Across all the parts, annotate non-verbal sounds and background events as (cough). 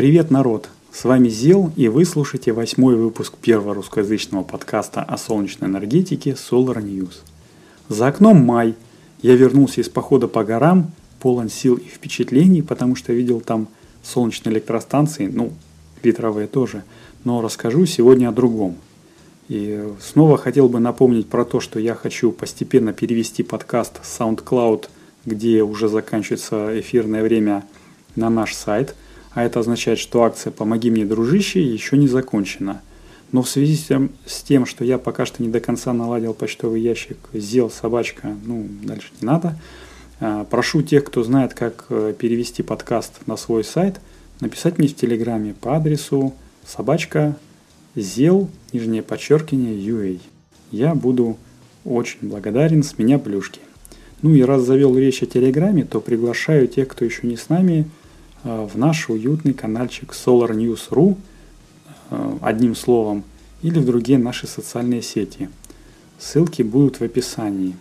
Привет, народ! С вами Зел, и вы слушаете восьмой выпуск первого русскоязычного подкаста о солнечной энергетике Solar News. За окном май. Я вернулся из похода по горам, полон сил и впечатлений, потому что видел там солнечные электростанции, ну, ветровые тоже, но расскажу сегодня о другом. И снова хотел бы напомнить про то, что я хочу постепенно перевести подкаст SoundCloud, где уже заканчивается эфирное время, на наш сайт – а это означает, что акция «Помоги мне, дружище» еще не закончена. Но в связи с тем, что я пока что не до конца наладил почтовый ящик «Зел собачка», ну, дальше не надо, а, прошу тех, кто знает, как э, перевести подкаст на свой сайт, написать мне в Телеграме по адресу собачка зел, нижнее подчеркивание, UA. Я буду очень благодарен, с меня плюшки. Ну и раз завел речь о Телеграме, то приглашаю тех, кто еще не с нами – в наш уютный каналчик Solar News.ru э, одним словом или в другие наши социальные сети. Ссылки будут в описании.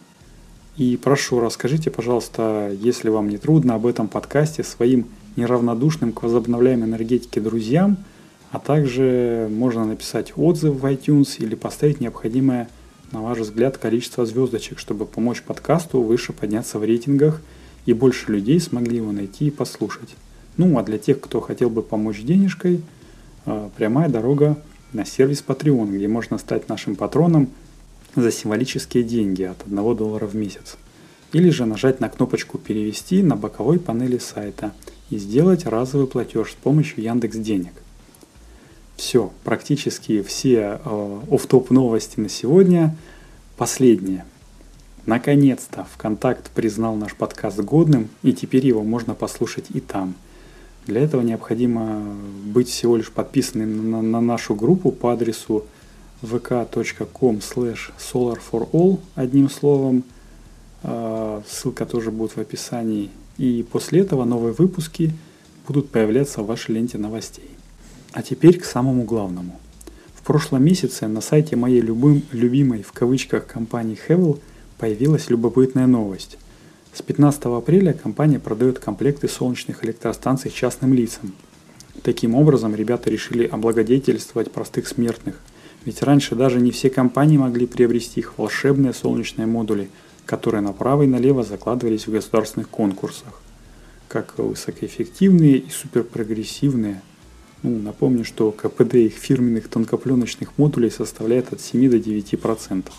И прошу, расскажите, пожалуйста, если вам не трудно, об этом подкасте своим неравнодушным к возобновляемой энергетике друзьям, а также можно написать отзыв в iTunes или поставить необходимое, на ваш взгляд, количество звездочек, чтобы помочь подкасту выше подняться в рейтингах и больше людей смогли его найти и послушать. Ну а для тех, кто хотел бы помочь денежкой, а, прямая дорога на сервис Patreon, где можно стать нашим патроном за символические деньги от 1 доллара в месяц. Или же нажать на кнопочку «Перевести» на боковой панели сайта и сделать разовый платеж с помощью Яндекс Денег. Все, практически все э, оф-топ новости на сегодня. Последнее. Наконец-то ВКонтакт признал наш подкаст годным, и теперь его можно послушать и там – для этого необходимо быть всего лишь подписанным на, на нашу группу по адресу vk.com slash solarforall одним словом. А, ссылка тоже будет в описании. И после этого новые выпуски будут появляться в вашей ленте новостей. А теперь к самому главному. В прошлом месяце на сайте моей любым, любимой в кавычках компании Hevel появилась любопытная новость – с 15 апреля компания продает комплекты солнечных электростанций частным лицам. Таким образом, ребята решили облагодетельствовать простых смертных. Ведь раньше даже не все компании могли приобрести их волшебные солнечные модули, которые направо и налево закладывались в государственных конкурсах. Как высокоэффективные и суперпрогрессивные. Ну, напомню, что КПД их фирменных тонкопленочных модулей составляет от 7 до 9%.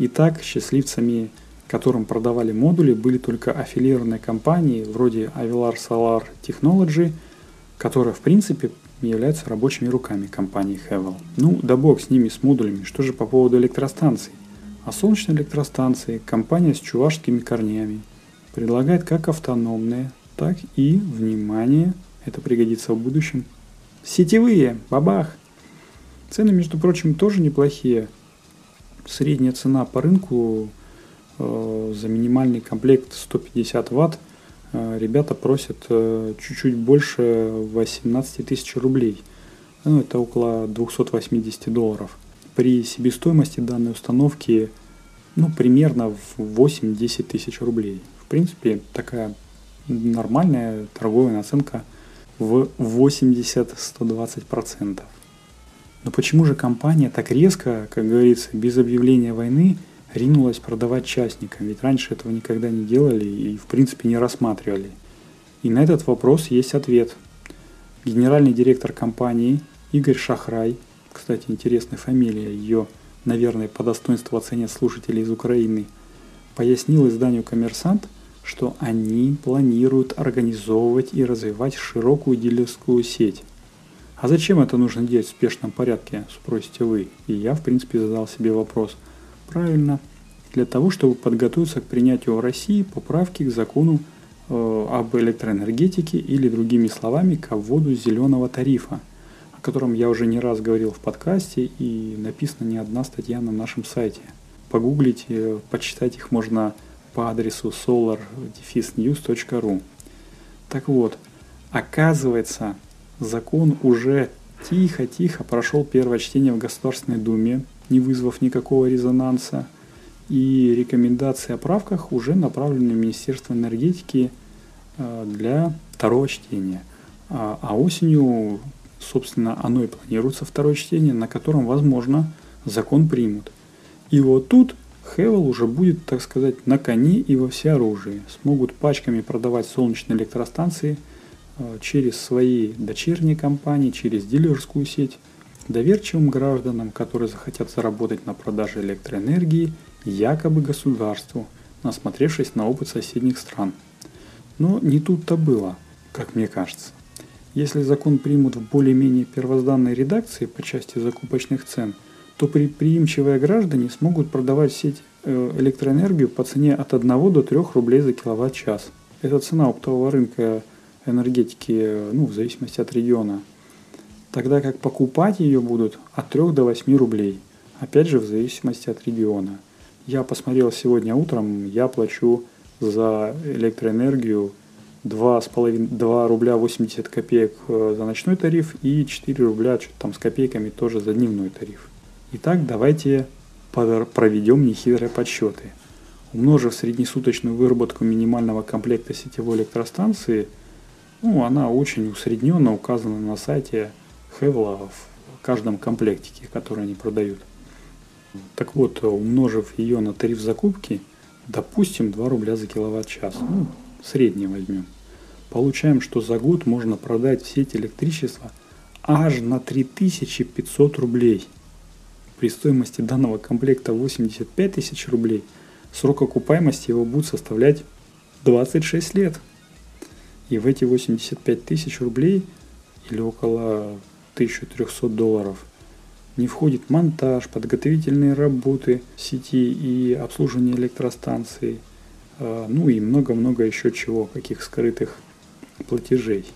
Итак, счастливцами которым продавали модули, были только аффилированные компании вроде Avilar Solar Technology, которая в принципе являются рабочими руками компании Havel. Ну, да бог с ними, с модулями. Что же по поводу электростанций? А солнечные электростанции компания с чувашскими корнями предлагает как автономные, так и, внимание, это пригодится в будущем, сетевые, бабах. Цены, между прочим, тоже неплохие. Средняя цена по рынку за минимальный комплект 150 ватт э, ребята просят э, чуть-чуть больше 18 тысяч рублей. Ну, это около 280 долларов. При себестоимости данной установки ну, примерно в 8-10 тысяч рублей. В принципе, такая нормальная торговая наценка в 80-120%. Но почему же компания так резко, как говорится, без объявления войны – ринулась продавать частникам, ведь раньше этого никогда не делали и в принципе не рассматривали. И на этот вопрос есть ответ. Генеральный директор компании Игорь Шахрай, кстати, интересная фамилия, ее, наверное, по достоинству оценят слушатели из Украины, пояснил изданию «Коммерсант», что они планируют организовывать и развивать широкую дилерскую сеть. А зачем это нужно делать в спешном порядке, спросите вы. И я, в принципе, задал себе вопрос – Правильно. Для того, чтобы подготовиться к принятию в России поправки к закону э, об электроэнергетике или другими словами к вводу зеленого тарифа, о котором я уже не раз говорил в подкасте и написана не одна статья на нашем сайте. Погуглите, почитать их можно по адресу solar-news.ru. Так вот, оказывается, закон уже тихо-тихо прошел первое чтение в Государственной Думе, не вызвав никакого резонанса. И рекомендации о правках уже направлены в Министерство энергетики э, для второго чтения. А, а осенью, собственно, оно и планируется второе чтение, на котором, возможно, закон примут. И вот тут Хевел уже будет, так сказать, на коне и во всеоружии. Смогут пачками продавать солнечные электростанции э, через свои дочерние компании, через дилерскую сеть, доверчивым гражданам, которые захотят заработать на продаже электроэнергии якобы государству, насмотревшись на опыт соседних стран. Но не тут-то было, как мне кажется. Если закон примут в более-менее первозданной редакции по части закупочных цен, то предприимчивые граждане смогут продавать сеть э, электроэнергию по цене от 1 до 3 рублей за киловатт-час. Это цена оптового рынка энергетики ну, в зависимости от региона. Тогда как покупать ее будут от 3 до 8 рублей. Опять же в зависимости от региона. Я посмотрел сегодня утром, я плачу за электроэнергию 2,5, 2 рубля 80 копеек э, за ночной тариф и 4 рубля что-то там с копейками тоже за дневной тариф. Итак, давайте проведем нехитрые подсчеты. Умножив среднесуточную выработку минимального комплекта сетевой электростанции, ну, она очень усредненно указана на сайте Хевла в каждом комплектике, который они продают. Так вот, умножив ее на тариф закупки, допустим, 2 рубля за киловатт-час. Ну, среднее возьмем. Получаем, что за год можно продать в сеть электричества аж на 3500 рублей. При стоимости данного комплекта 85 тысяч рублей срок окупаемости его будет составлять 26 лет. И в эти 85 тысяч рублей или около 1300 долларов не входит монтаж, подготовительные работы сети и обслуживание электростанции, а, ну и много-много еще чего, каких скрытых платежей.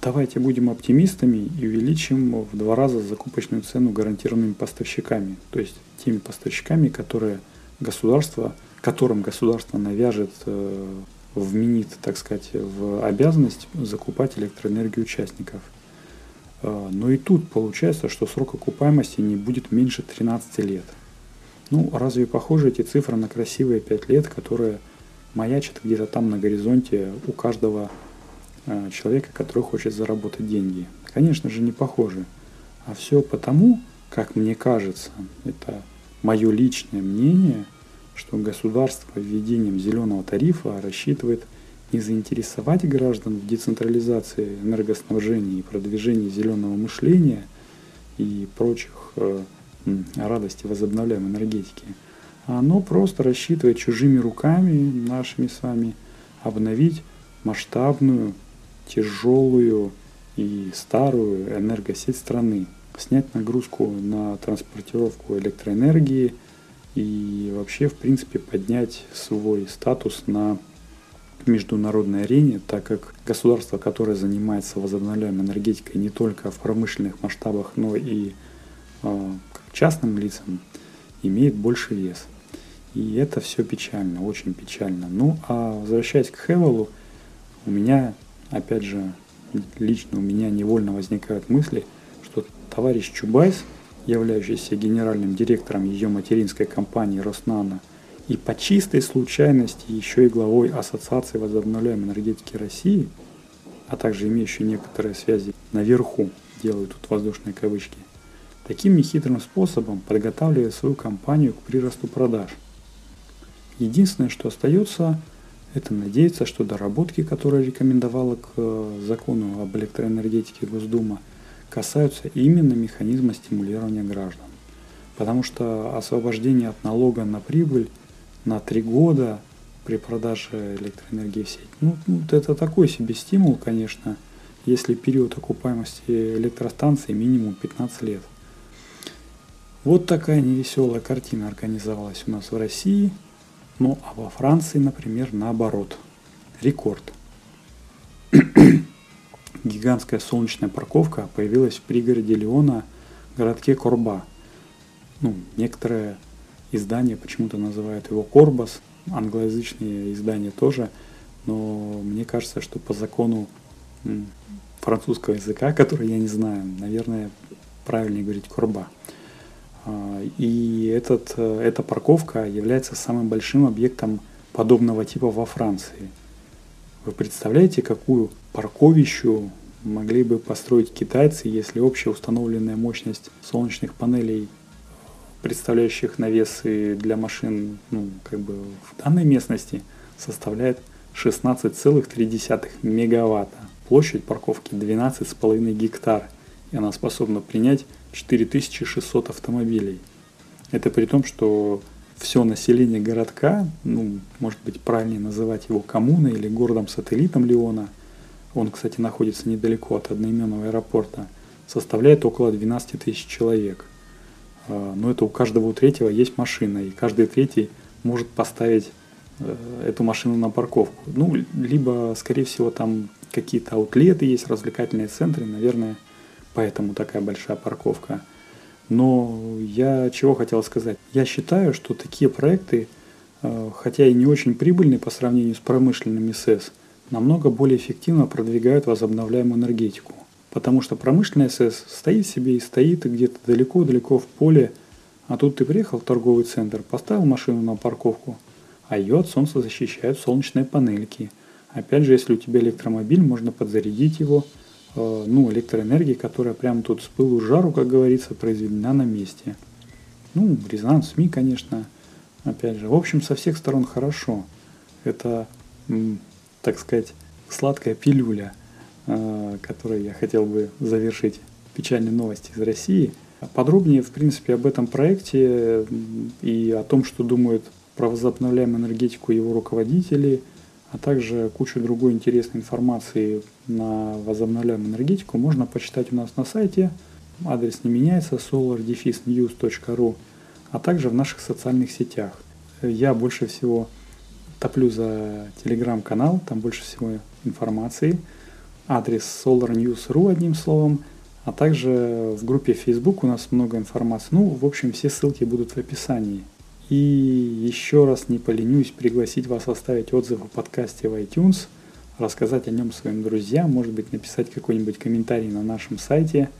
Давайте будем оптимистами и увеличим в два раза закупочную цену гарантированными поставщиками, то есть теми поставщиками, которые государство, которым государство навяжет, э, вменит, так сказать, в обязанность закупать электроэнергию участников. А, но и тут получается, что срок окупаемости не будет меньше 13 лет. Ну, разве похожи эти цифры на красивые 5 лет, которые маячат где-то там на горизонте у каждого э, человека, который хочет заработать деньги? Конечно же, не похожи. А все потому, как мне кажется, это мое личное мнение, что государство введением зеленого тарифа рассчитывает не заинтересовать граждан в децентрализации энергоснабжения и продвижении зеленого мышления и прочих э, радости возобновляемой энергетики, а оно просто рассчитывает чужими руками, нашими с вами, обновить масштабную, тяжелую и старую энергосеть страны, снять нагрузку на транспортировку электроэнергии и вообще, в принципе, поднять свой статус на международной арене, так как государство, которое занимается возобновляемой энергетикой не только в промышленных масштабах, но и э, частным лицам, имеет больше вес. И это все печально, очень печально. Ну, а возвращаясь к Хевелу, у меня, опять же, лично у меня невольно возникают мысли, что товарищ Чубайс, являющийся генеральным директором ее материнской компании Роснана – и по чистой случайности еще и главой Ассоциации возобновляемой энергетики России, а также имеющий некоторые связи наверху, делаю тут воздушные кавычки, таким нехитрым способом подготавливая свою компанию к приросту продаж. Единственное, что остается, это надеяться, что доработки, которые рекомендовала к э, закону об электроэнергетике Госдума, касаются именно механизма стимулирования граждан. Потому что освобождение от налога на прибыль – на три года при продаже электроэнергии в сеть. Ну, это такой себе стимул, конечно, если период окупаемости электростанции минимум 15 лет. Вот такая невеселая картина организовалась у нас в России. Ну а во Франции, например, наоборот. Рекорд. (coughs) Гигантская солнечная парковка появилась в пригороде Леона, городке Корба. Ну, некоторые издание почему-то называют его Корбас, англоязычные издания тоже, но мне кажется, что по закону французского языка, (laughs) который я не знаю, наверное, правильнее говорить Корба. А, и этот, э, эта парковка является самым большим объектом подобного типа во Франции. Вы представляете, какую парковищу могли бы построить китайцы, если общая установленная мощность солнечных панелей, представляющих навесы для машин ну, как бы в данной местности, составляет 16,3 мегаватта. Площадь парковки 12,5 гектар, и она способна принять 4600 автомобилей. Это при том, что все население городка, ну, может быть, правильнее называть его коммуной или городом-сателлитом Леона, он, кстати, находится недалеко от одноименного аэропорта, составляет около 12 тысяч человек. А, но это у каждого у третьего есть машина, и каждый третий может поставить э, эту машину на парковку. Ну, либо, скорее всего, там какие-то аутлеты есть, развлекательные центры, наверное, поэтому такая большая парковка – но я чего хотел сказать? Я считаю, что такие проекты, э, хотя и не очень прибыльные по сравнению с промышленными СЭС, намного более эффективно продвигают возобновляемую энергетику. Потому что промышленная СЭС стоит себе и стоит где-то далеко-далеко в поле, а тут ты приехал в торговый центр, поставил машину на парковку, а ее от солнца защищают солнечные панельки. Опять же, если у тебя электромобиль, можно подзарядить его – Э, ну, электроэнергии, которая прямо тут с пылу жару, как говорится, произведена на месте. Ну, резонанс СМИ, конечно, опять же. В общем, со всех сторон хорошо. Это, так сказать, сладкая пилюля, э, которой я хотел бы завершить печальные новости из России. Подробнее, в принципе, об этом проекте и о том, что думают про возобновляемую энергетику его руководители – а также кучу другой интересной информации на возобновляемую энергетику можно почитать у нас на сайте. Адрес не меняется solardefisnews.ru, а также в наших социальных сетях. Я больше всего топлю за телеграм-канал, там больше всего информации. Адрес solarnews.ru одним словом, а также в группе Facebook у нас много информации. Ну, в общем, все ссылки будут в описании. И еще раз не поленюсь пригласить вас оставить отзыв о подкасте в iTunes, рассказать о нем своим друзьям, может быть написать какой-нибудь комментарий на нашем сайте.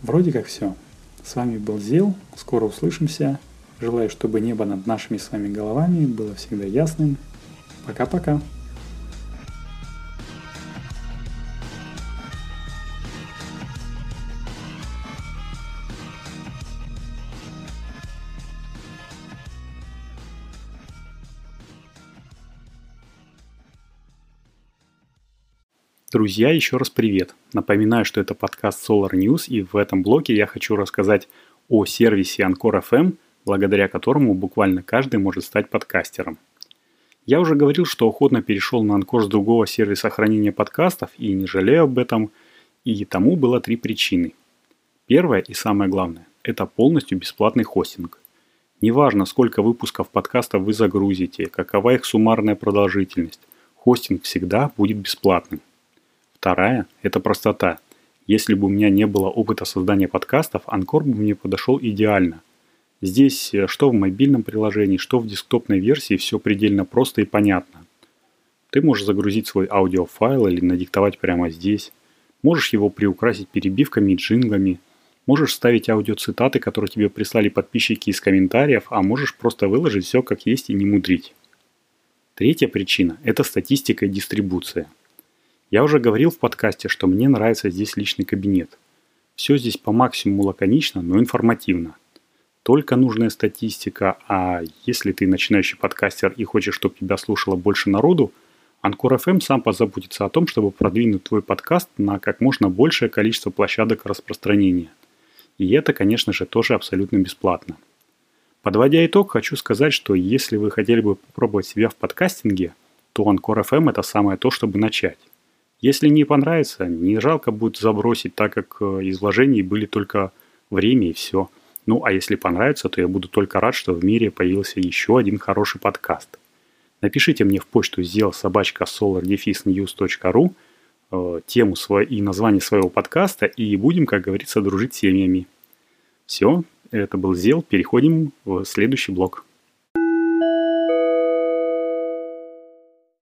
Вроде как все. С вами был Зел, скоро услышимся. Желаю, чтобы небо над нашими с вами головами было всегда ясным. Пока-пока. Друзья, еще раз привет. Напоминаю, что это подкаст Solar News, и в этом блоке я хочу рассказать о сервисе Anchor FM, благодаря которому буквально каждый может стать подкастером. Я уже говорил, что охотно перешел на Анкор с другого сервиса хранения подкастов и не жалею об этом, и тому было три причины. Первое и самое главное – это полностью бесплатный хостинг. Неважно, сколько выпусков подкастов вы загрузите, какова их суммарная продолжительность, хостинг всегда будет бесплатным – Вторая – это простота. Если бы у меня не было опыта создания подкастов, Анкор бы мне подошел идеально. Здесь э, что в мобильном приложении, что в десктопной версии все предельно просто и понятно. Ты можешь загрузить свой аудиофайл или надиктовать прямо здесь. Можешь его приукрасить перебивками и джинглами. Можешь ставить аудиоцитаты, которые тебе прислали подписчики из комментариев, а можешь просто выложить все как есть и не мудрить. Третья причина – это статистика и дистрибуция – я уже говорил в подкасте, что мне нравится здесь личный кабинет. Все здесь по максимуму лаконично, но информативно. Только нужная статистика, а если ты начинающий подкастер и хочешь, чтобы тебя слушало больше народу, Анкор FM сам позаботится о том, чтобы продвинуть твой подкаст на как можно большее количество площадок распространения. И это, конечно же, тоже абсолютно бесплатно. Подводя итог, хочу сказать, что если вы хотели бы попробовать себя в подкастинге, то Анкор FM это самое то, чтобы начать. Если не понравится, не жалко будет забросить, так как э, из вложений были только время и все. Ну, а если понравится, то я буду только рад, что в мире появился еще один хороший подкаст. Напишите мне в почту сделал собачка solardefisnews.ru тему и название своего подкаста, и будем, как говорится, дружить семьями. Все, это был Зел, переходим в следующий блок.